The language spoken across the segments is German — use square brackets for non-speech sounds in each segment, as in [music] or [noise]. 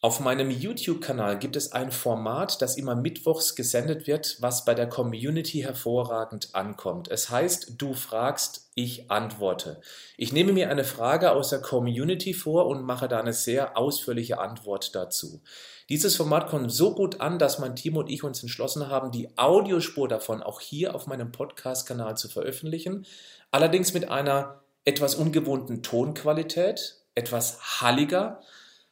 Auf meinem YouTube-Kanal gibt es ein Format, das immer mittwochs gesendet wird, was bei der Community hervorragend ankommt. Es heißt, du fragst, ich antworte. Ich nehme mir eine Frage aus der Community vor und mache da eine sehr ausführliche Antwort dazu. Dieses Format kommt so gut an, dass mein Team und ich uns entschlossen haben, die Audiospur davon auch hier auf meinem Podcast-Kanal zu veröffentlichen. Allerdings mit einer etwas ungewohnten Tonqualität, etwas halliger,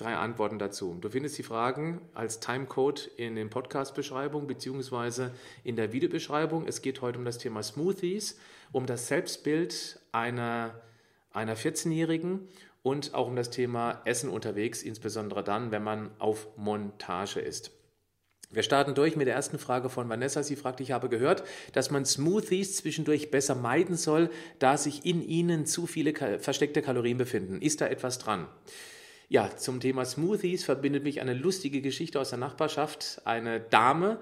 drei Antworten dazu. Du findest die Fragen als Timecode in den Podcast-Beschreibungen beziehungsweise in der Videobeschreibung. Es geht heute um das Thema Smoothies, um das Selbstbild einer, einer 14-Jährigen und auch um das Thema Essen unterwegs, insbesondere dann, wenn man auf Montage ist. Wir starten durch mit der ersten Frage von Vanessa. Sie fragt, ich habe gehört, dass man Smoothies zwischendurch besser meiden soll, da sich in ihnen zu viele versteckte Kalorien befinden. Ist da etwas dran? Ja, zum Thema Smoothies verbindet mich eine lustige Geschichte aus der Nachbarschaft. Eine Dame,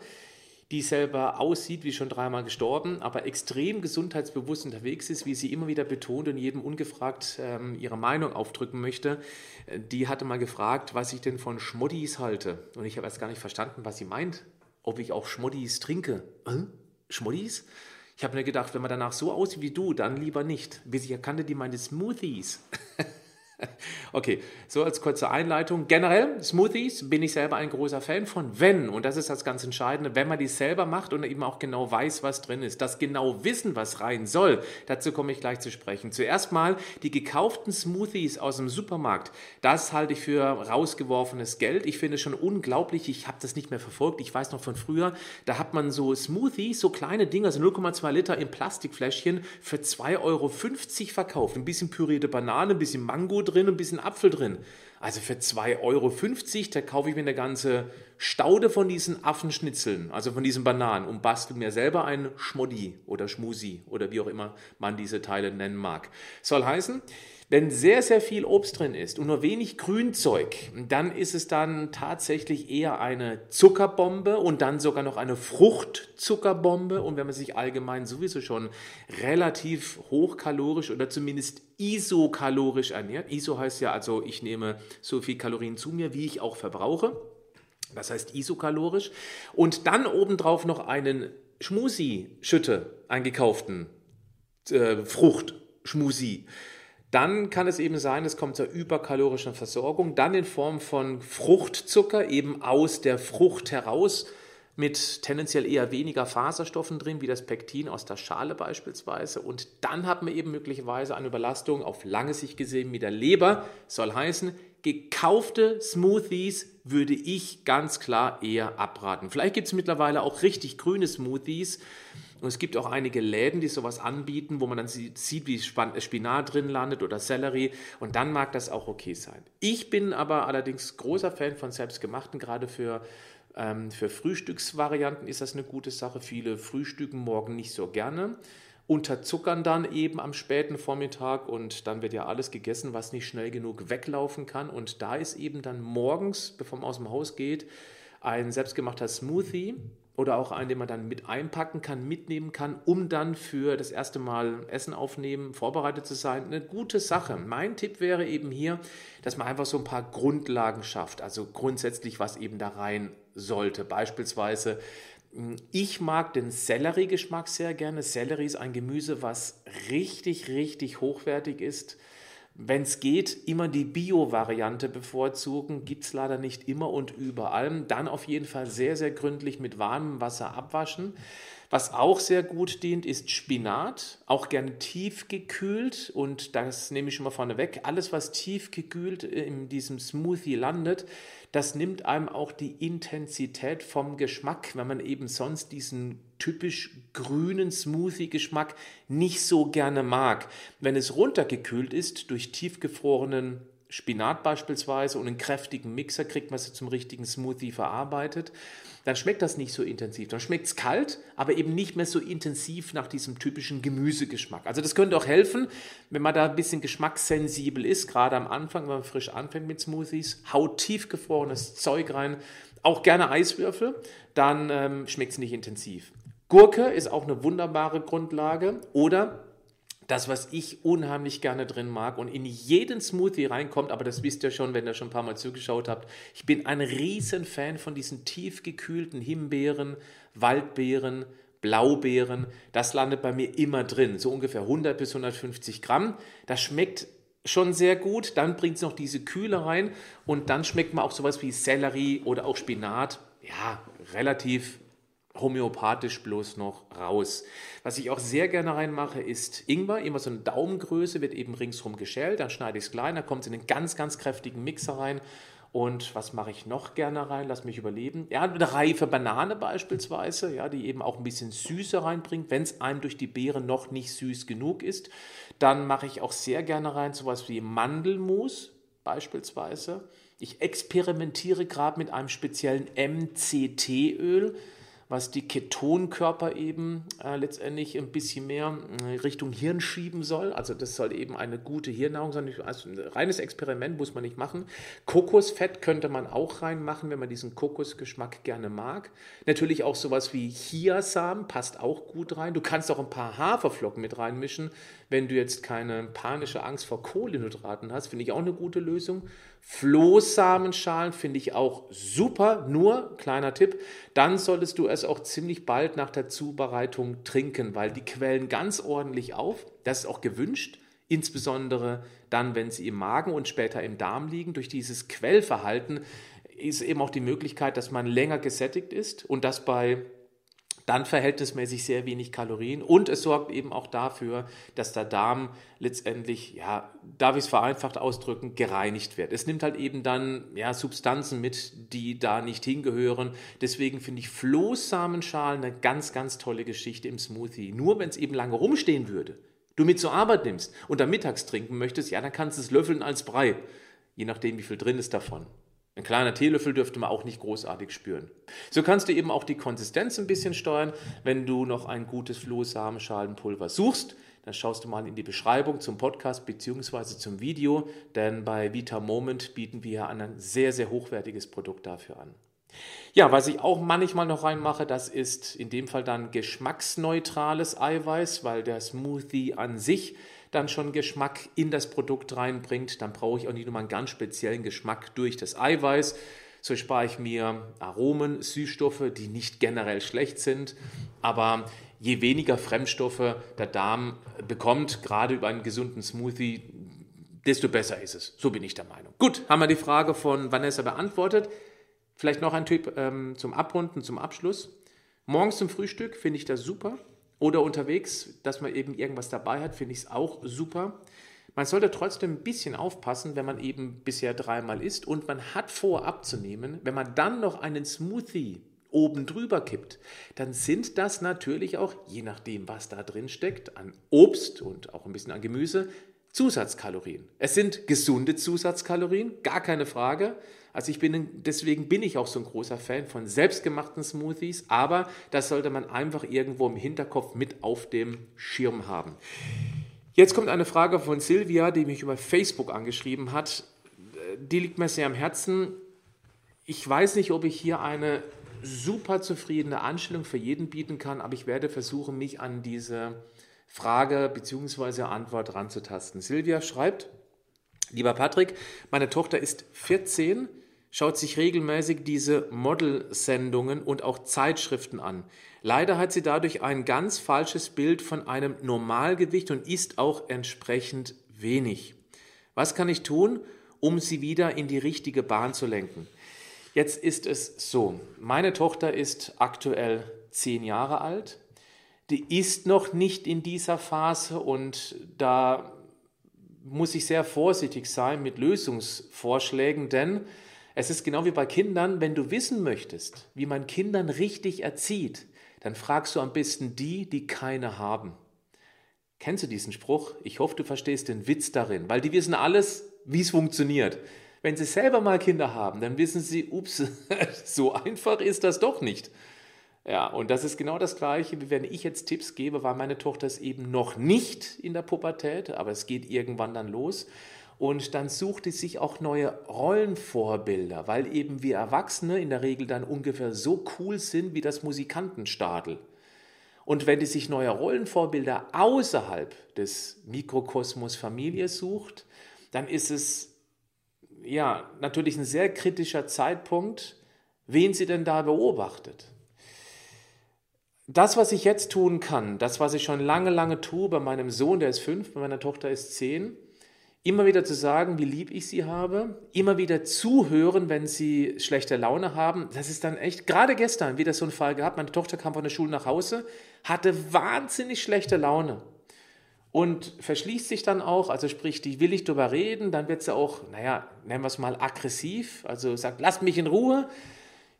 die selber aussieht wie schon dreimal gestorben, aber extrem gesundheitsbewusst unterwegs ist, wie sie immer wieder betont und jedem ungefragt ähm, ihre Meinung aufdrücken möchte. Die hatte mal gefragt, was ich denn von Schmoddies halte. Und ich habe erst gar nicht verstanden, was sie meint. Ob ich auch Schmoddies trinke. Äh? Schmoddies? Ich habe mir gedacht, wenn man danach so aussieht wie du, dann lieber nicht. Bis ich erkannte, die meinte Smoothies. [laughs] [laughs] Okay, so als kurze Einleitung. Generell, Smoothies bin ich selber ein großer Fan von, wenn, und das ist das ganz Entscheidende, wenn man die selber macht und eben auch genau weiß, was drin ist. Das genau wissen, was rein soll, dazu komme ich gleich zu sprechen. Zuerst mal die gekauften Smoothies aus dem Supermarkt. Das halte ich für rausgeworfenes Geld. Ich finde es schon unglaublich, ich habe das nicht mehr verfolgt. Ich weiß noch von früher, da hat man so Smoothies, so kleine Dinger, so 0,2 Liter in Plastikfläschchen für 2,50 Euro verkauft. Ein bisschen pürierte Banane, ein bisschen Mango drin, ein bisschen Apfel drin. Also für 2,50 Euro, da kaufe ich mir eine ganze Staude von diesen Affenschnitzeln, also von diesen Bananen und bastel mir selber ein Schmoddi oder Schmusi oder wie auch immer man diese Teile nennen mag. Soll heißen, wenn sehr, sehr viel Obst drin ist und nur wenig Grünzeug, dann ist es dann tatsächlich eher eine Zuckerbombe und dann sogar noch eine Fruchtzuckerbombe. Und wenn man sich allgemein sowieso schon relativ hochkalorisch oder zumindest isokalorisch ernährt, ISO heißt ja also, ich nehme so viel Kalorien zu mir, wie ich auch verbrauche. Das heißt isokalorisch. Und dann obendrauf noch einen Schmusi schütte, eingekauften äh, Frucht Schmusi dann kann es eben sein, es kommt zur überkalorischen Versorgung, dann in Form von Fruchtzucker, eben aus der Frucht heraus, mit tendenziell eher weniger Faserstoffen drin, wie das Pektin aus der Schale beispielsweise. Und dann hat man eben möglicherweise eine Überlastung auf lange Sicht gesehen mit der Leber. Soll heißen, gekaufte Smoothies würde ich ganz klar eher abraten. Vielleicht gibt es mittlerweile auch richtig grüne Smoothies und es gibt auch einige Läden, die sowas anbieten, wo man dann sieht, wie Spinat drin landet oder Sellerie. Und dann mag das auch okay sein. Ich bin aber allerdings großer Fan von selbstgemachten, gerade für ähm, für Frühstücksvarianten ist das eine gute Sache. Viele frühstücken morgen nicht so gerne unterzuckern dann eben am späten Vormittag und dann wird ja alles gegessen, was nicht schnell genug weglaufen kann. Und da ist eben dann morgens, bevor man aus dem Haus geht, ein selbstgemachter Smoothie oder auch einen, den man dann mit einpacken kann, mitnehmen kann, um dann für das erste Mal Essen aufnehmen, vorbereitet zu sein. Eine gute Sache. Mein Tipp wäre eben hier, dass man einfach so ein paar Grundlagen schafft, also grundsätzlich, was eben da rein sollte. Beispielsweise, hm, ich mag den Sellerie-Geschmack sehr gerne. Sellerie ist ein Gemüse, was richtig, richtig hochwertig ist wenn es geht, immer die Bio-Variante bevorzugen. Gibt es leider nicht immer und überall. Dann auf jeden Fall sehr, sehr gründlich mit warmem Wasser abwaschen. Was auch sehr gut dient, ist Spinat, auch gerne tiefgekühlt und das nehme ich schon mal vorne weg. Alles, was tiefgekühlt in diesem Smoothie landet, das nimmt einem auch die Intensität vom Geschmack, wenn man eben sonst diesen typisch grünen Smoothie-Geschmack nicht so gerne mag. Wenn es runtergekühlt ist durch tiefgefrorenen Spinat beispielsweise und einen kräftigen Mixer kriegt man es zum richtigen Smoothie verarbeitet, dann schmeckt das nicht so intensiv. Dann schmeckt es kalt, aber eben nicht mehr so intensiv nach diesem typischen Gemüsegeschmack. Also das könnte auch helfen, wenn man da ein bisschen geschmackssensibel ist, gerade am Anfang, wenn man frisch anfängt mit Smoothies, haut tiefgefrorenes Zeug rein, auch gerne Eiswürfel, dann ähm, schmeckt es nicht intensiv. Gurke ist auch eine wunderbare Grundlage oder das, was ich unheimlich gerne drin mag und in jeden Smoothie reinkommt, aber das wisst ihr schon, wenn ihr schon ein paar Mal zugeschaut habt. Ich bin ein riesen Fan von diesen tiefgekühlten Himbeeren, Waldbeeren, Blaubeeren. Das landet bei mir immer drin, so ungefähr 100 bis 150 Gramm. Das schmeckt schon sehr gut. Dann bringt es noch diese Kühle rein und dann schmeckt man auch sowas wie Sellerie oder auch Spinat. Ja, relativ homöopathisch bloß noch raus. Was ich auch sehr gerne reinmache, ist Ingwer. Immer so eine Daumengröße, wird eben ringsrum geschält. Dann schneide ich es klein, dann kommt es in einen ganz, ganz kräftigen Mixer rein. Und was mache ich noch gerne rein? Lass mich überleben. Ja, eine reife Banane beispielsweise, ja, die eben auch ein bisschen Süße reinbringt, wenn es einem durch die Beere noch nicht süß genug ist. Dann mache ich auch sehr gerne rein sowas wie Mandelmus beispielsweise. Ich experimentiere gerade mit einem speziellen MCT-Öl was die Ketonkörper eben äh, letztendlich ein bisschen mehr äh, Richtung Hirn schieben soll. Also das soll eben eine gute Hirnnahrung sein. Also ein reines Experiment muss man nicht machen. Kokosfett könnte man auch reinmachen, wenn man diesen Kokosgeschmack gerne mag. Natürlich auch sowas wie Chiasamen passt auch gut rein. Du kannst auch ein paar Haferflocken mit reinmischen, wenn du jetzt keine panische Angst vor Kohlenhydraten hast. Finde ich auch eine gute Lösung. Flohsamenschalen finde ich auch super, nur kleiner Tipp, dann solltest du es auch ziemlich bald nach der Zubereitung trinken, weil die quellen ganz ordentlich auf. Das ist auch gewünscht, insbesondere dann, wenn sie im Magen und später im Darm liegen. Durch dieses Quellverhalten ist eben auch die Möglichkeit, dass man länger gesättigt ist und das bei dann verhältnismäßig sehr wenig Kalorien und es sorgt eben auch dafür, dass der Darm letztendlich, ja, darf ich es vereinfacht ausdrücken, gereinigt wird. Es nimmt halt eben dann ja, Substanzen mit, die da nicht hingehören. Deswegen finde ich Flohsamenschalen eine ganz, ganz tolle Geschichte im Smoothie. Nur wenn es eben lange rumstehen würde, du mit zur Arbeit nimmst und dann mittags trinken möchtest, ja, dann kannst du es löffeln als Brei, je nachdem, wie viel drin ist davon. Ein kleiner Teelöffel dürfte man auch nicht großartig spüren. So kannst du eben auch die Konsistenz ein bisschen steuern. Wenn du noch ein gutes Flohsamenschalenpulver suchst, dann schaust du mal in die Beschreibung zum Podcast bzw. zum Video, denn bei Vita Moment bieten wir ein sehr, sehr hochwertiges Produkt dafür an. Ja, was ich auch manchmal noch reinmache, das ist in dem Fall dann geschmacksneutrales Eiweiß, weil der Smoothie an sich dann schon Geschmack in das Produkt reinbringt. Dann brauche ich auch nicht nur mal einen ganz speziellen Geschmack durch das Eiweiß. So spare ich mir Aromen, Süßstoffe, die nicht generell schlecht sind, aber je weniger Fremdstoffe der Darm bekommt, gerade über einen gesunden Smoothie, desto besser ist es. So bin ich der Meinung. Gut, haben wir die Frage von Vanessa beantwortet. Vielleicht noch ein Tipp ähm, zum Abrunden, zum Abschluss. Morgens zum Frühstück finde ich das super. Oder unterwegs, dass man eben irgendwas dabei hat, finde ich es auch super. Man sollte trotzdem ein bisschen aufpassen, wenn man eben bisher dreimal isst und man hat vor abzunehmen. Wenn man dann noch einen Smoothie oben drüber kippt, dann sind das natürlich auch, je nachdem, was da drin steckt, an Obst und auch ein bisschen an Gemüse, Zusatzkalorien. Es sind gesunde Zusatzkalorien, gar keine Frage. Also ich bin, deswegen bin ich auch so ein großer Fan von selbstgemachten Smoothies, aber das sollte man einfach irgendwo im Hinterkopf mit auf dem Schirm haben. Jetzt kommt eine Frage von Silvia, die mich über Facebook angeschrieben hat. Die liegt mir sehr am Herzen. Ich weiß nicht, ob ich hier eine super zufriedene Anstellung für jeden bieten kann, aber ich werde versuchen, mich an diese Frage bzw. Antwort ranzutasten. Silvia schreibt, lieber Patrick, meine Tochter ist 14, schaut sich regelmäßig diese Model-Sendungen und auch Zeitschriften an. Leider hat sie dadurch ein ganz falsches Bild von einem Normalgewicht und isst auch entsprechend wenig. Was kann ich tun, um sie wieder in die richtige Bahn zu lenken? Jetzt ist es so, meine Tochter ist aktuell zehn Jahre alt die ist noch nicht in dieser Phase und da muss ich sehr vorsichtig sein mit Lösungsvorschlägen, denn Es ist genau wie bei Kindern, wenn du wissen möchtest, wie man Kindern richtig erzieht, dann fragst du am besten die, die keine haben. Kennst du diesen Spruch? Ich hoffe, du verstehst den Witz darin, weil die wissen alles, wie es funktioniert. Wenn sie selber mal Kinder haben, dann wissen sie, ups, [laughs] so einfach ist das doch nicht. Ja, und das ist genau das Gleiche, wie wenn ich jetzt Tipps gebe, weil meine Tochter ist eben noch nicht in der Pubertät, aber es geht irgendwann dann los. Und dann sucht sie sich auch neue Rollenvorbilder, weil eben wir Erwachsene in der Regel dann ungefähr so cool sind wie das Musikantenstadel. Und wenn die sich neue Rollenvorbilder außerhalb des Mikrokosmos Familie sucht, dann ist es ja natürlich ein sehr kritischer Zeitpunkt, wen sie denn da beobachtet. Das, was ich jetzt tun kann, das, was ich schon lange, lange tue bei meinem Sohn, der ist fünf, bei meiner Tochter ist zehn, immer wieder zu sagen, wie lieb ich sie habe, immer wieder zuhören, wenn sie schlechte Laune haben. Das ist dann echt, gerade gestern wieder so ein Fall gehabt. Meine Tochter kam von der Schule nach Hause, hatte wahnsinnig schlechte Laune und verschließt sich dann auch, also sprich, die will ich drüber reden, dann wird sie auch, naja, nennen wir es mal aggressiv, also sagt, lass mich in Ruhe.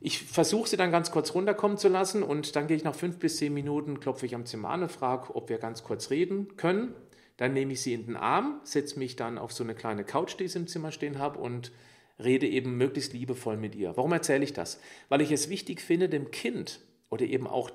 Ich versuche sie dann ganz kurz runterkommen zu lassen und dann gehe ich nach fünf bis zehn Minuten, klopfe ich am Zimmer an und frage, ob wir ganz kurz reden können. Dann nehme ich sie in den Arm, setze mich dann auf so eine kleine Couch, die ich im Zimmer stehen habe und rede eben möglichst liebevoll mit ihr. Warum erzähle ich das? Weil ich es wichtig finde, dem Kind oder eben auch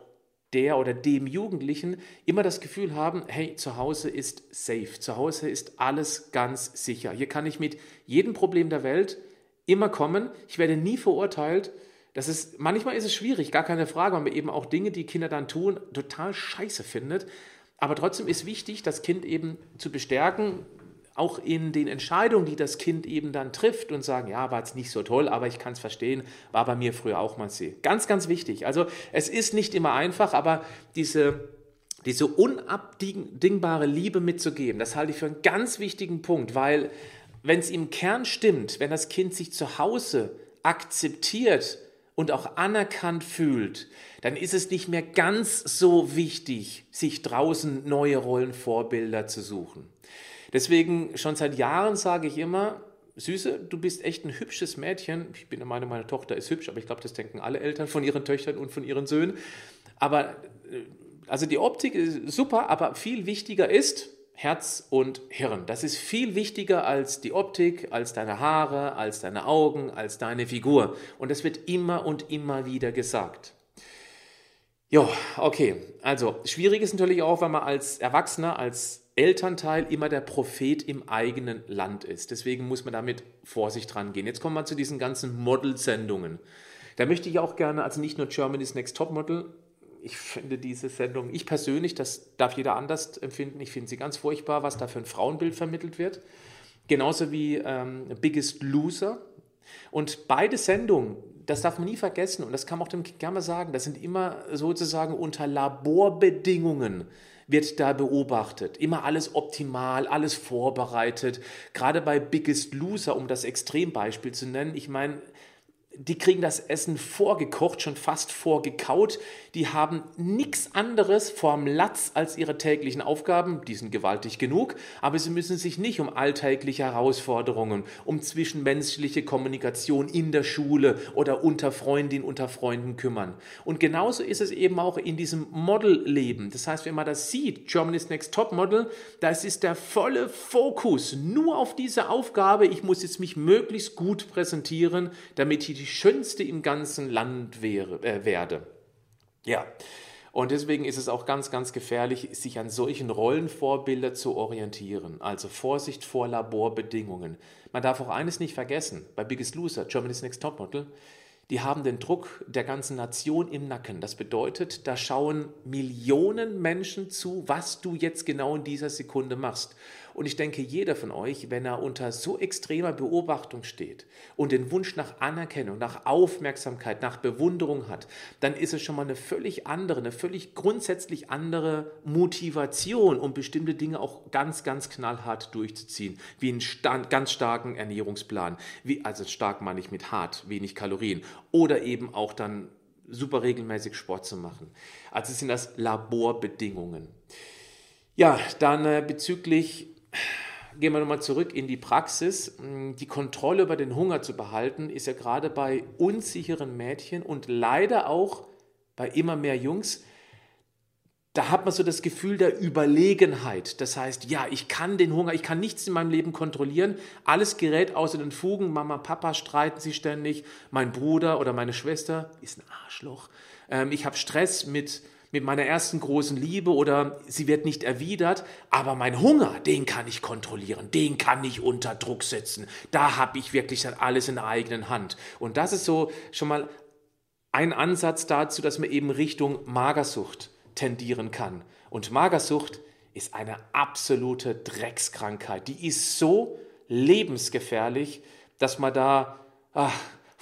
der oder dem Jugendlichen immer das Gefühl haben, hey, zu Hause ist safe, zu Hause ist alles ganz sicher. Hier kann ich mit jedem Problem der Welt immer kommen. Ich werde nie verurteilt. Das ist, manchmal ist es schwierig, gar keine Frage, weil man eben auch Dinge, die Kinder dann tun, total scheiße findet. Aber trotzdem ist wichtig, das Kind eben zu bestärken, auch in den Entscheidungen, die das Kind eben dann trifft und sagen, ja, war jetzt nicht so toll, aber ich kann es verstehen, war bei mir früher auch mal so. Ganz, ganz wichtig. Also es ist nicht immer einfach, aber diese, diese unabdingbare Liebe mitzugeben, das halte ich für einen ganz wichtigen Punkt, weil wenn es im Kern stimmt, wenn das Kind sich zu Hause akzeptiert und auch anerkannt fühlt, dann ist es nicht mehr ganz so wichtig, sich draußen neue Rollenvorbilder zu suchen. Deswegen schon seit Jahren sage ich immer, Süße, du bist echt ein hübsches Mädchen. Ich bin der Meinung, meine Tochter ist hübsch, aber ich glaube, das denken alle Eltern von ihren Töchtern und von ihren Söhnen. Aber äh, also die Optik ist super, aber viel wichtiger ist, Herz und Hirn. Das ist viel wichtiger als die Optik, als deine Haare, als deine Augen, als deine Figur. Und das wird immer und immer wieder gesagt. Ja, okay. Also, schwierig ist natürlich auch, wenn man als Erwachsener, als Elternteil immer der Prophet im eigenen Land ist. Deswegen muss man damit Vorsicht dran gehen. Jetzt kommen wir zu diesen ganzen Model-Sendungen. Da möchte ich auch gerne, also nicht nur Germany's Next Top Model, ich finde diese Sendung, ich persönlich, das darf jeder anders empfinden, ich finde sie ganz furchtbar, was da für ein Frauenbild vermittelt wird. Genauso wie ähm, Biggest Loser. Und beide Sendungen, das darf man nie vergessen und das kann man auch dem Kind gerne sagen, das sind immer sozusagen unter Laborbedingungen wird da beobachtet. Immer alles optimal, alles vorbereitet. Gerade bei Biggest Loser, um das Extrembeispiel zu nennen, ich meine, die kriegen das Essen vorgekocht, schon fast vorgekaut. Die haben nichts anderes vorm Latz als ihre täglichen Aufgaben. Die sind gewaltig genug, aber sie müssen sich nicht um alltägliche Herausforderungen, um zwischenmenschliche Kommunikation in der Schule oder unter Freundinnen, unter Freunden kümmern. Und genauso ist es eben auch in diesem Modelleben. Das heißt, wenn man das sieht, Germany's Next Top Model, da ist der volle Fokus nur auf diese Aufgabe. Ich muss jetzt mich möglichst gut präsentieren, damit ich die schönste im ganzen Land wäre, äh, werde. Ja, und deswegen ist es auch ganz, ganz gefährlich, sich an solchen Rollenvorbildern zu orientieren. Also Vorsicht vor Laborbedingungen. Man darf auch eines nicht vergessen, bei Biggest Loser, Germany's Next Topmodel, die haben den Druck der ganzen Nation im Nacken. Das bedeutet, da schauen Millionen Menschen zu, was du jetzt genau in dieser Sekunde machst. Und ich denke, jeder von euch, wenn er unter so extremer Beobachtung steht und den Wunsch nach Anerkennung, nach Aufmerksamkeit, nach Bewunderung hat, dann ist es schon mal eine völlig andere, eine völlig grundsätzlich andere Motivation, um bestimmte Dinge auch ganz, ganz knallhart durchzuziehen, wie einen stand, ganz starken Ernährungsplan, wie, also stark meine ich mit hart, wenig Kalorien, oder eben auch dann super regelmäßig Sport zu machen. Also sind das Laborbedingungen. Ja, dann äh, bezüglich gehen wir nochmal zurück in die Praxis. Die Kontrolle über den Hunger zu behalten, ist ja gerade bei unsicheren Mädchen und leider auch bei immer mehr Jungs da hat man so das Gefühl der Überlegenheit. Das heißt, ja, ich kann den Hunger, ich kann nichts in meinem Leben kontrollieren. Alles gerät außer den Fugen. Mama, Papa streiten sich ständig. Mein Bruder oder meine Schwester ist ein Arschloch. Ähm, ich habe Stress mit, mit meiner ersten großen Liebe oder sie wird nicht erwidert. Aber mein Hunger, den kann ich kontrollieren. Den kann ich unter Druck setzen. Da habe ich wirklich alles in der eigenen Hand. Und das ist so schon mal ein Ansatz dazu, dass man eben Richtung Magersucht tendieren kann. Und Magersucht ist eine absolute Dreckskrankheit. Die ist so lebensgefährlich, dass man da ach,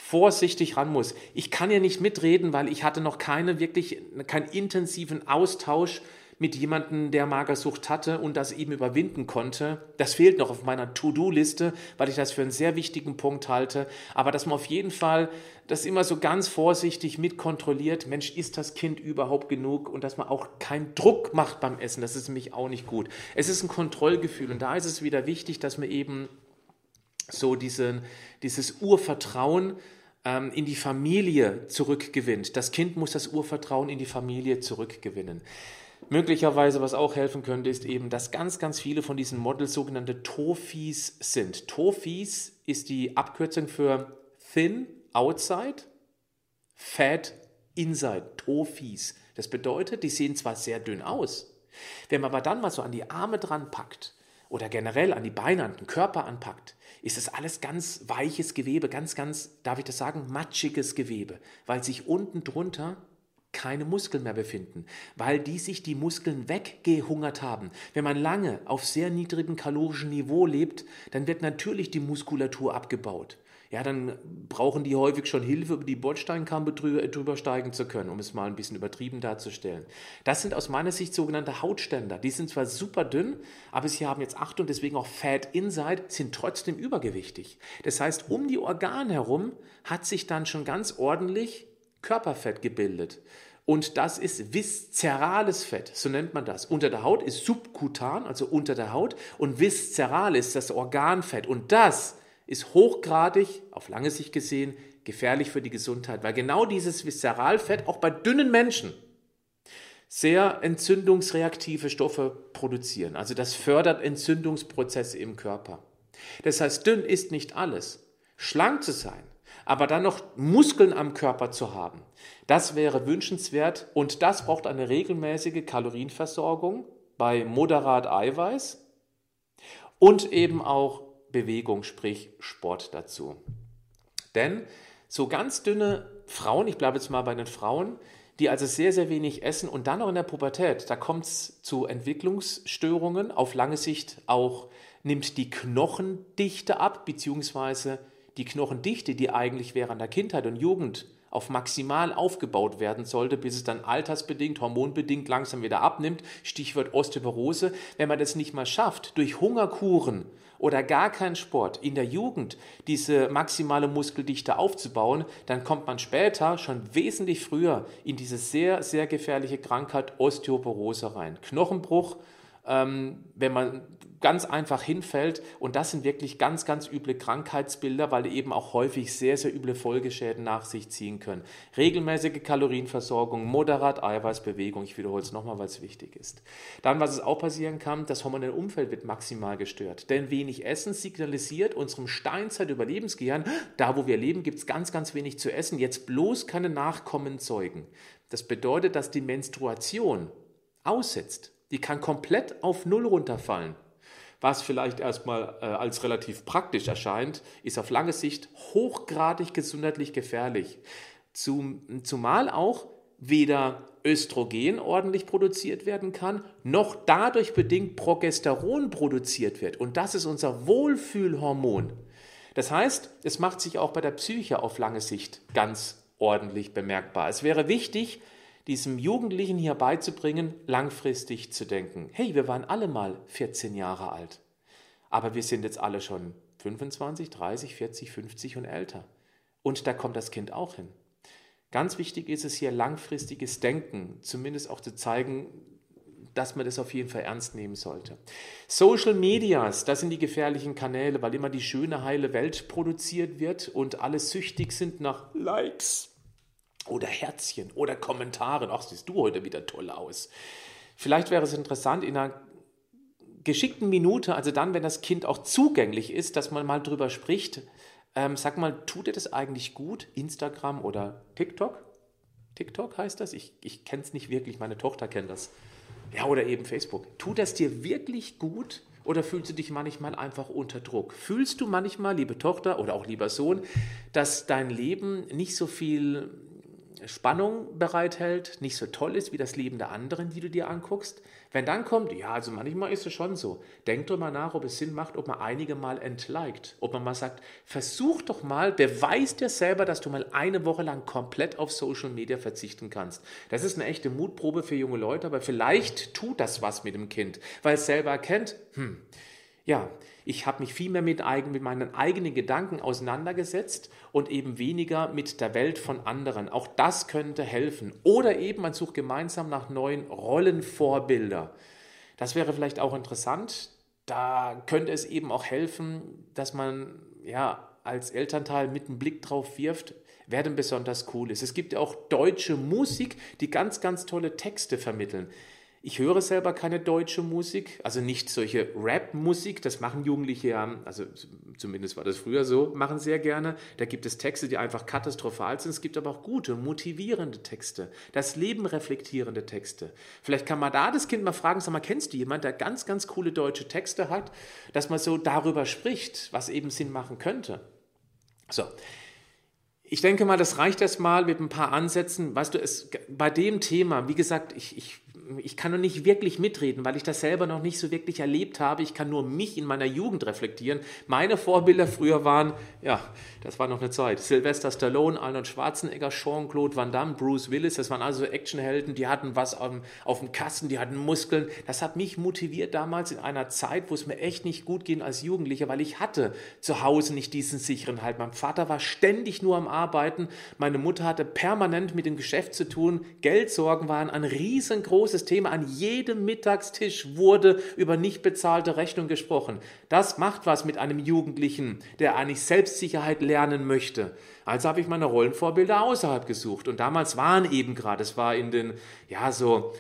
vorsichtig ran muss. Ich kann ja nicht mitreden, weil ich hatte noch keine wirklich keinen intensiven Austausch mit jemandem, der Magersucht hatte und das eben überwinden konnte. Das fehlt noch auf meiner To-Do-Liste, weil ich das für einen sehr wichtigen Punkt halte. Aber dass man auf jeden Fall das immer so ganz vorsichtig mitkontrolliert, Mensch, ist das Kind überhaupt genug und dass man auch keinen Druck macht beim Essen, das ist nämlich auch nicht gut. Es ist ein Kontrollgefühl und da ist es wieder wichtig, dass man eben so diesen, dieses Urvertrauen ähm, in die Familie zurückgewinnt. Das Kind muss das Urvertrauen in die Familie zurückgewinnen. Möglicherweise, was auch helfen könnte, ist eben, dass ganz, ganz viele von diesen Models sogenannte TOFIs sind. TOFIs ist die Abkürzung für Thin Outside, Fat Inside. TOFIs. Das bedeutet, die sehen zwar sehr dünn aus, wenn man aber dann mal so an die Arme dran packt oder generell an die Beine, an den Körper anpackt, ist das alles ganz weiches Gewebe, ganz, ganz, darf ich das sagen, matschiges Gewebe, weil sich unten drunter keine Muskeln mehr befinden, weil die sich die Muskeln weggehungert haben. Wenn man lange auf sehr niedrigem kalorischen Niveau lebt, dann wird natürlich die Muskulatur abgebaut. Ja, dann brauchen die häufig schon Hilfe, über die Bordsteinkampe drüber steigen zu können, um es mal ein bisschen übertrieben darzustellen. Das sind aus meiner Sicht sogenannte Hautständer. Die sind zwar super dünn, aber sie haben jetzt Achtung, deswegen auch Fat Inside, sind trotzdem übergewichtig. Das heißt, um die Organe herum hat sich dann schon ganz ordentlich Körperfett gebildet. Und das ist viszerales Fett, so nennt man das. Unter der Haut ist subkutan, also unter der Haut, und viszeral ist das Organfett. Und das ist hochgradig, auf lange Sicht gesehen, gefährlich für die Gesundheit, weil genau dieses Viszeralfett auch bei dünnen Menschen sehr entzündungsreaktive Stoffe produzieren. Also das fördert Entzündungsprozesse im Körper. Das heißt, dünn ist nicht alles. Schlank zu sein aber dann noch Muskeln am Körper zu haben, das wäre wünschenswert und das braucht eine regelmäßige Kalorienversorgung bei moderat Eiweiß und eben auch Bewegung, sprich Sport dazu. Denn so ganz dünne Frauen, ich bleibe jetzt mal bei den Frauen, die also sehr, sehr wenig essen und dann noch in der Pubertät, da kommt es zu Entwicklungsstörungen, auf lange Sicht auch nimmt die Knochendichte ab, beziehungsweise die Knochendichte, die eigentlich während der Kindheit und Jugend auf maximal aufgebaut werden sollte, bis es dann altersbedingt, hormonbedingt langsam wieder abnimmt, Stichwort Osteoporose, wenn man das nicht mal schafft, durch Hungerkuren oder gar keinen Sport in der Jugend diese maximale Muskeldichte aufzubauen, dann kommt man später schon wesentlich früher in diese sehr, sehr gefährliche Krankheit Osteoporose rein. Knochenbruch, ähm, wenn man ganz einfach hinfällt. Und das sind wirklich ganz, ganz üble Krankheitsbilder, weil die eben auch häufig sehr, sehr üble Folgeschäden nach sich ziehen können. Regelmäßige Kalorienversorgung, moderat Eiweißbewegung, ich wiederhole es nochmal, weil es wichtig ist. Dann, was es auch passieren kann, das hormonelle Umfeld wird maximal gestört. Denn wenig Essen signalisiert unserem Steinzeit-Überlebensgehirn, da wo wir leben, gibt es ganz, ganz wenig zu essen, jetzt bloß keine Nachkommen zeugen. Das bedeutet, dass die Menstruation aussetzt. Die kann komplett auf Null runterfallen. Was vielleicht erstmal äh, als relativ praktisch erscheint, ist auf lange Sicht hochgradig gesundheitlich gefährlich. Zum, zumal auch weder Östrogen ordentlich produziert werden kann, noch dadurch bedingt Progesteron produziert wird. Und das ist unser Wohlfühlhormon. Das heißt, es macht sich auch bei der Psyche auf lange Sicht ganz ordentlich bemerkbar. Es wäre wichtig, diesem Jugendlichen hier beizubringen, langfristig zu denken. Hey, wir waren alle mal 14 Jahre alt, aber wir sind jetzt alle schon 25, 30, 40, 50 und älter. Und da kommt das Kind auch hin. Ganz wichtig ist es hier langfristiges Denken, zumindest auch zu zeigen, dass man das auf jeden Fall ernst nehmen sollte. Social Medias, das sind die gefährlichen Kanäle, weil immer die schöne, heile Welt produziert wird und alle süchtig sind nach Likes oder Herzchen oder Kommentaren. Ach, siehst du heute wieder toll aus. Vielleicht wäre es interessant, in einer geschickten Minute, also dann, wenn das Kind auch zugänglich ist, dass man mal drüber spricht. Ähm, sag mal, tut dir das eigentlich gut? Instagram oder TikTok? TikTok heißt das? Ich, ich kenne es nicht wirklich, meine Tochter kennt das. Ja, oder eben Facebook. Tut das dir wirklich gut oder fühlst du dich manchmal einfach unter Druck? Fühlst du manchmal, liebe Tochter oder auch lieber Sohn, dass dein Leben nicht so viel Spannung bereithält, nicht so toll ist wie das Leben der anderen, die du dir anguckst? Wenn dann kommt, ja, also manchmal ist es schon so, denk mal nach, ob es Sinn macht, ob man einige mal entliked, ob man mal sagt, versuch doch mal, beweis dir selber, dass du mal eine Woche lang komplett auf Social Media verzichten kannst. Das ist eine echte Mutprobe für junge Leute, aber vielleicht tut das was mit dem Kind, weil es selber erkennt, hm, ja, ich habe mich viel mehr mit, mit meinen eigenen Gedanken auseinandergesetzt und eben weniger mit der Welt von anderen. Auch das könnte helfen. Oder eben man sucht gemeinsam nach neuen Rollenvorbilder. Das wäre vielleicht auch interessant. Da könnte es eben auch helfen, dass man ja als Elternteil mit einem Blick drauf wirft, wer denn besonders cool ist. Es gibt ja auch deutsche Musik, die ganz, ganz tolle Texte vermitteln. Ich höre selber keine deutsche Musik, also nicht solche Rap-Musik, das machen Jugendliche ja, also zumindest war das früher so, machen sehr gerne. Da gibt es Texte, die einfach katastrophal sind. Es gibt aber auch gute, motivierende Texte, das Leben reflektierende Texte. Vielleicht kann man da das Kind mal fragen, sag mal, kennst du jemanden, der ganz, ganz coole deutsche Texte hat, dass man so darüber spricht, was eben Sinn machen könnte. So, ich denke mal, das reicht erstmal mit ein paar Ansätzen. Weißt du, es, bei dem Thema, wie gesagt, ich, ich ich kann noch nicht wirklich mitreden, weil ich das selber noch nicht so wirklich erlebt habe. Ich kann nur mich in meiner Jugend reflektieren. Meine Vorbilder früher waren, ja, das war noch eine Zeit. Sylvester Stallone, Arnold Schwarzenegger, Jean-Claude Van Damme, Bruce Willis, das waren also Actionhelden, die hatten was auf, auf dem Kasten, die hatten Muskeln. Das hat mich motiviert damals in einer Zeit, wo es mir echt nicht gut ging als Jugendlicher, weil ich hatte zu Hause nicht diesen sicheren Halt. Mein Vater war ständig nur am Arbeiten. Meine Mutter hatte permanent mit dem Geschäft zu tun. Geldsorgen waren ein riesengroßes Thema. An jedem Mittagstisch wurde über nicht bezahlte Rechnung gesprochen. Das macht was mit einem Jugendlichen, der eigentlich Selbstsicherheit lernen möchte. Also habe ich meine Rollenvorbilder außerhalb gesucht. Und damals waren eben gerade, es war in den, ja, so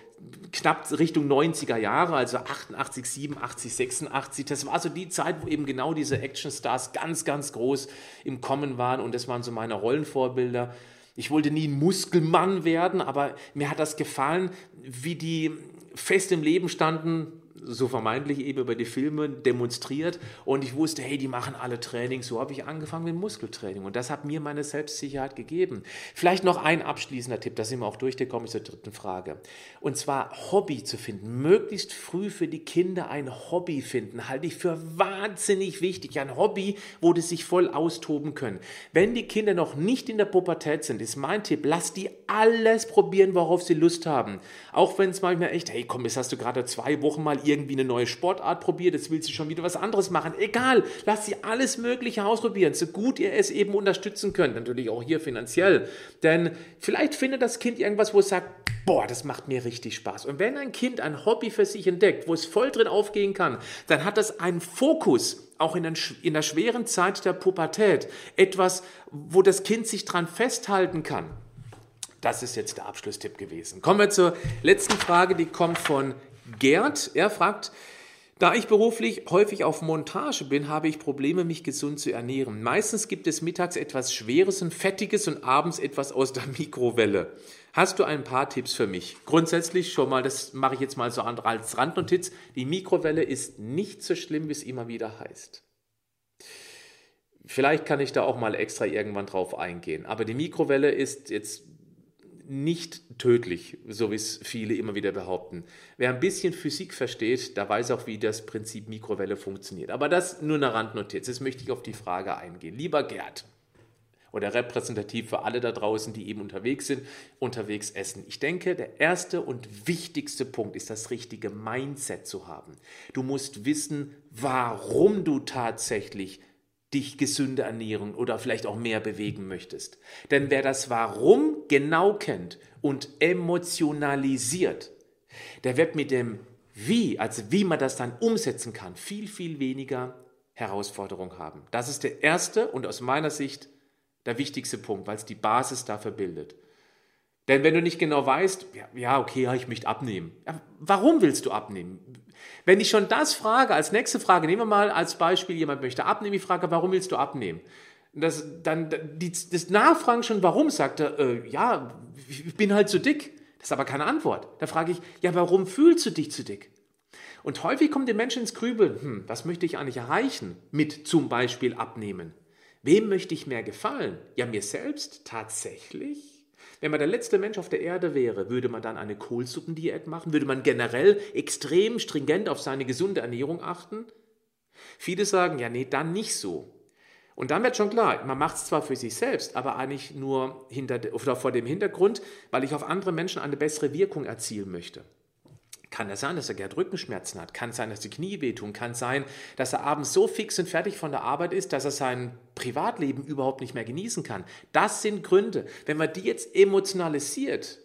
knapp Richtung 90er Jahre, also 88, 87, 86. Das war so die Zeit, wo eben genau diese Actionstars ganz, ganz groß im Kommen waren. Und das waren so meine Rollenvorbilder. Ich wollte nie ein Muskelmann werden, aber mir hat das gefallen, wie die fest im Leben standen, so vermeintlich eben über die Filme demonstriert und ich wusste, hey, die machen alle Training. So habe ich angefangen mit Muskeltraining und das hat mir meine Selbstsicherheit gegeben. Vielleicht noch ein abschließender Tipp, da sind wir auch durchgekommen zur dritten Frage. Und zwar Hobby zu finden. Möglichst früh für die Kinder ein Hobby finden, halte ich für wahnsinnig wichtig. Ein Hobby, wo die sich voll austoben können. Wenn die Kinder noch nicht in der Pubertät sind, ist mein Tipp, lass die alles probieren, worauf sie Lust haben. Auch wenn es manchmal echt, hey komm, jetzt hast du gerade zwei Wochen mal irgendwie eine neue Sportart probiert, jetzt will sie schon wieder was anderes machen. Egal, lasst sie alles Mögliche ausprobieren, so gut ihr es eben unterstützen könnt. Natürlich auch hier finanziell. Denn vielleicht findet das Kind irgendwas, wo es sagt, boah, das macht mir richtig Spaß. Und wenn ein Kind ein Hobby für sich entdeckt, wo es voll drin aufgehen kann, dann hat das einen Fokus, auch in, in der schweren Zeit der Pubertät. Etwas, wo das Kind sich dran festhalten kann. Das ist jetzt der Abschlusstipp gewesen. Kommen wir zur letzten Frage, die kommt von Gerd. Er fragt, da ich beruflich häufig auf Montage bin, habe ich Probleme, mich gesund zu ernähren. Meistens gibt es mittags etwas Schweres und Fettiges und abends etwas aus der [laughs] Mikrowelle. Hast du ein paar Tipps für mich? Grundsätzlich schon mal, das mache ich jetzt mal so als Randnotiz, die Mikrowelle ist nicht so schlimm, wie es immer wieder heißt. Vielleicht kann ich da auch mal extra irgendwann drauf eingehen. Aber die Mikrowelle ist jetzt nicht tödlich, so wie es viele immer wieder behaupten. Wer ein bisschen Physik versteht, der weiß auch, wie das Prinzip Mikrowelle funktioniert. Aber das nur eine Randnotiz. Jetzt möchte ich auf die Frage eingehen. Lieber Gerd, oder repräsentativ für alle da draußen, die eben unterwegs sind, unterwegs essen. Ich denke, der erste und wichtigste Punkt ist das richtige Mindset zu haben. Du musst wissen, warum du tatsächlich dich gesünder ernähren oder vielleicht auch mehr bewegen möchtest. Denn wer das Warum genau kennt und emotionalisiert, der wird mit dem Wie, also wie man das dann umsetzen kann, viel, viel weniger Herausforderung haben. Das ist der erste und aus meiner Sicht der wichtigste Punkt, weil es die Basis dafür bildet. Denn wenn du nicht genau weißt, ja, ja okay, ja, ich möchte abnehmen. Ja, warum willst du abnehmen? Wenn ich schon das frage, als nächste Frage, nehmen wir mal als Beispiel, jemand möchte abnehmen, ich frage, warum willst du abnehmen? Das, dann die, das Nachfragen schon, warum, sagt er, äh, ja, ich bin halt zu dick. Das ist aber keine Antwort. Da frage ich, ja, warum fühlst du dich zu dick? Und häufig kommt der Mensch ins Grübeln, hm, was möchte ich eigentlich erreichen mit zum Beispiel abnehmen? Wem möchte ich mehr gefallen? Ja, mir selbst tatsächlich? Wenn man der letzte Mensch auf der Erde wäre, würde man dann eine Kohlsuppendiät machen? Würde man generell extrem stringent auf seine gesunde Ernährung achten? Viele sagen, ja, nee, dann nicht so. Und dann wird schon klar, man macht es zwar für sich selbst, aber eigentlich nur hinter, oder vor dem Hintergrund, weil ich auf andere Menschen eine bessere Wirkung erzielen möchte. Kann es sein, dass er Gerd Rückenschmerzen hat? Kann sein, dass die Knie wehtun? Kann sein, dass er abends so fix und fertig von der Arbeit ist, dass er sein Privatleben überhaupt nicht mehr genießen kann? Das sind Gründe. Wenn man die jetzt emotionalisiert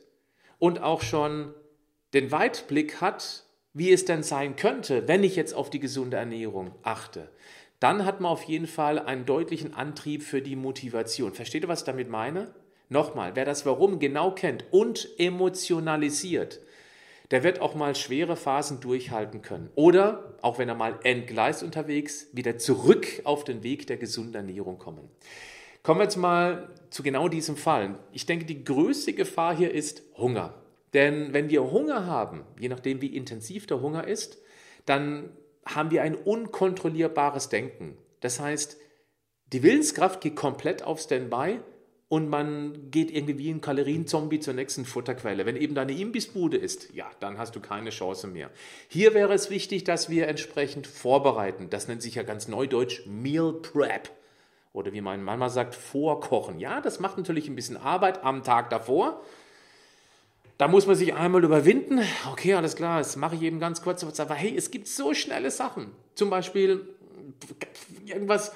und auch schon den Weitblick hat, wie es denn sein könnte, wenn ich jetzt auf die gesunde Ernährung achte, dann hat man auf jeden Fall einen deutlichen Antrieb für die Motivation. Versteht ihr, was ich damit meine? Nochmal, wer das Warum genau kennt und emotionalisiert, der wird auch mal schwere Phasen durchhalten können. Oder, auch wenn er mal entgleist unterwegs, wieder zurück auf den Weg der gesunden Ernährung kommen. Kommen wir jetzt mal zu genau diesem Fall. Ich denke, die größte Gefahr hier ist Hunger. Denn wenn wir Hunger haben, je nachdem wie intensiv der Hunger ist, dann haben wir ein unkontrollierbares Denken. Das heißt, die Willenskraft geht komplett auf Standby und man geht irgendwie wie ein Kalorienzombie zur nächsten Futterquelle. Wenn eben deine Imbissbude ist, ja, dann hast du keine Chance mehr. Hier wäre es wichtig, dass wir entsprechend vorbereiten. Das nennt sich ja ganz neudeutsch Meal Prep. Oder wie meine Mama sagt, vorkochen. Ja, das macht natürlich ein bisschen Arbeit am Tag davor. Da muss man sich einmal überwinden. Okay, alles klar, das mache ich eben ganz kurz. Aber hey, es gibt so schnelle Sachen. Zum Beispiel irgendwas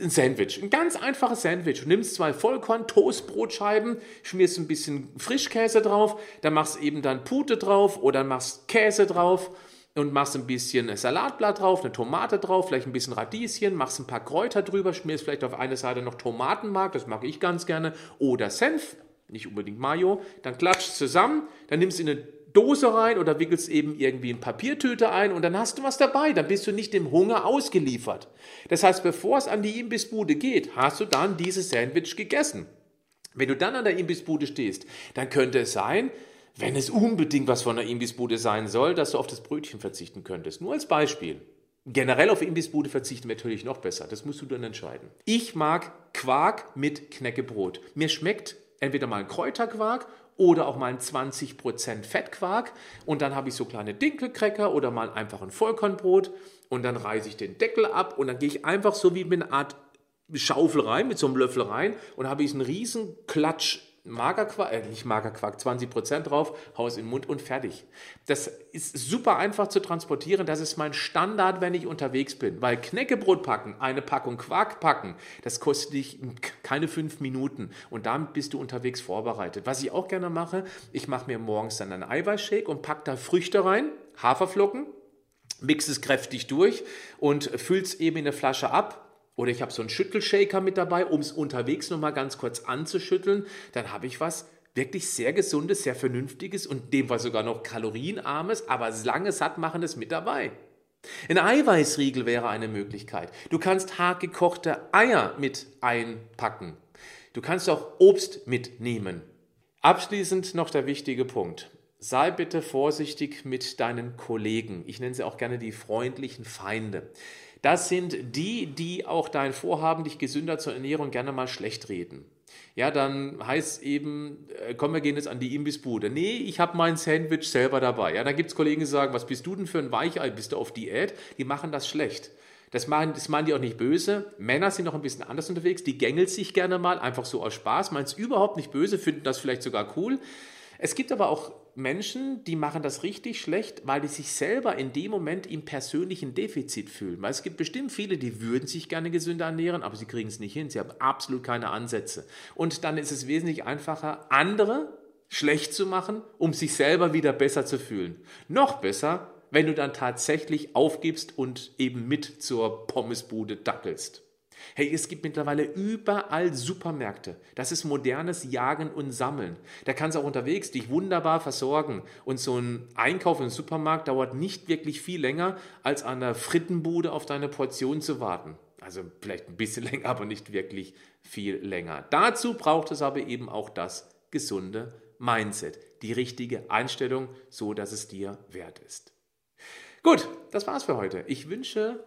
ein Sandwich, ein ganz einfaches Sandwich. Du nimmst zwei Vollkorn-Toastbrotscheiben, schmierst ein bisschen Frischkäse drauf, dann machst eben dann Pute drauf oder machst Käse drauf und machst ein bisschen Salatblatt drauf, eine Tomate drauf, vielleicht ein bisschen Radieschen, machst ein paar Kräuter drüber, schmierst vielleicht auf eine Seite noch Tomatenmark, das mag ich ganz gerne, oder Senf, nicht unbedingt Mayo, dann klatscht zusammen, dann nimmst du in eine Dose rein oder wickelst eben irgendwie in Papiertüte ein und dann hast du was dabei. Dann bist du nicht dem Hunger ausgeliefert. Das heißt, bevor es an die Imbissbude geht, hast du dann dieses Sandwich gegessen. Wenn du dann an der Imbissbude stehst, dann könnte es sein, wenn es unbedingt was von der Imbissbude sein soll, dass du auf das Brötchen verzichten könntest. Nur als Beispiel. Generell auf Imbissbude verzichten wäre natürlich noch besser. Das musst du dann entscheiden. Ich mag Quark mit Knäckebrot. Mir schmeckt entweder mal ein Kräuterquark oder auch mal ein 20% Fettquark. Und dann habe ich so kleine Dinkelcracker oder mal einfach ein Vollkornbrot. Und dann reiße ich den Deckel ab und dann gehe ich einfach so wie mit einer Art Schaufel rein, mit so einem Löffel rein. Und habe ich einen riesen Klatsch Magerquark, äh, nicht Magerquark, 20% drauf, Haus in den Mund und fertig. Das ist super einfach zu transportieren. Das ist mein Standard, wenn ich unterwegs bin. Weil Knäckebrot packen, eine Packung Quark packen, das kostet dich keine fünf Minuten. Und damit bist du unterwegs vorbereitet. Was ich auch gerne mache, ich mache mir morgens dann einen Eiweißshake und packe da Früchte rein, Haferflocken, mix es kräftig durch und fülle es eben in eine Flasche ab oder ich habe so einen Schüttelshaker mit dabei, um es unterwegs nochmal ganz kurz anzuschütteln. Dann habe ich was wirklich sehr gesundes, sehr vernünftiges und dem Fall sogar noch kalorienarmes, aber lange sattmachendes mit dabei. Ein Eiweißriegel wäre eine Möglichkeit. Du kannst hart gekochte Eier mit einpacken. Du kannst auch Obst mitnehmen. Abschließend noch der wichtige Punkt. Sei bitte vorsichtig mit deinen Kollegen. Ich nenne sie auch gerne die freundlichen Feinde. Das sind die, die auch dein Vorhaben, dich gesünder zu ernähren, gerne mal schlecht reden. Ja, dann heißt es eben, äh, komm, wir gehen jetzt an die Imbissbude. Nee, ich habe mein Sandwich selber dabei. Ja, dann gibt es Kollegen, die sagen, was bist du denn für ein Weichei? Bist du auf Diät? Die machen das schlecht. Das machen, das machen die auch nicht böse. Männer sind noch ein bisschen anders unterwegs. Die gängeln sich gerne mal, einfach so aus Spaß. Meint es überhaupt nicht böse, finden das vielleicht sogar cool. Es gibt aber auch Menschen, die machen das richtig schlecht, weil die sich selber in dem Moment im persönlichen Defizit fühlen. Weil es gibt bestimmt viele, die würden sich gerne gesünder ernähren, aber sie kriegen es nicht hin. Sie haben absolut keine Ansätze. Und dann ist es wesentlich einfacher, andere schlecht zu machen, um sich selber wieder besser zu fühlen. Noch besser, wenn du dann tatsächlich aufgibst und eben mit zur Pommesbude dackelst. Hey, es gibt mittlerweile überall Supermärkte. Das ist modernes Jagen und Sammeln. Da kannst du auch unterwegs dich wunderbar versorgen. Und so ein Einkauf im Supermarkt dauert nicht wirklich viel länger, als an der Frittenbude auf deine Portion zu warten. Also vielleicht ein bisschen [laughs] länger, aber nicht wirklich viel länger. Dazu braucht es aber eben auch das gesunde Mindset, die richtige Einstellung, so dass es dir wert ist. Gut, das war's für heute. Ich wünsche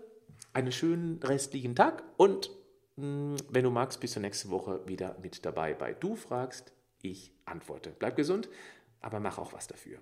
einen schönen restlichen Tag und mm, wenn du magst, bist du nächste Woche wieder mit dabei bei Du fragst, ich antworte. Bleib gesund, aber mach auch was dafür.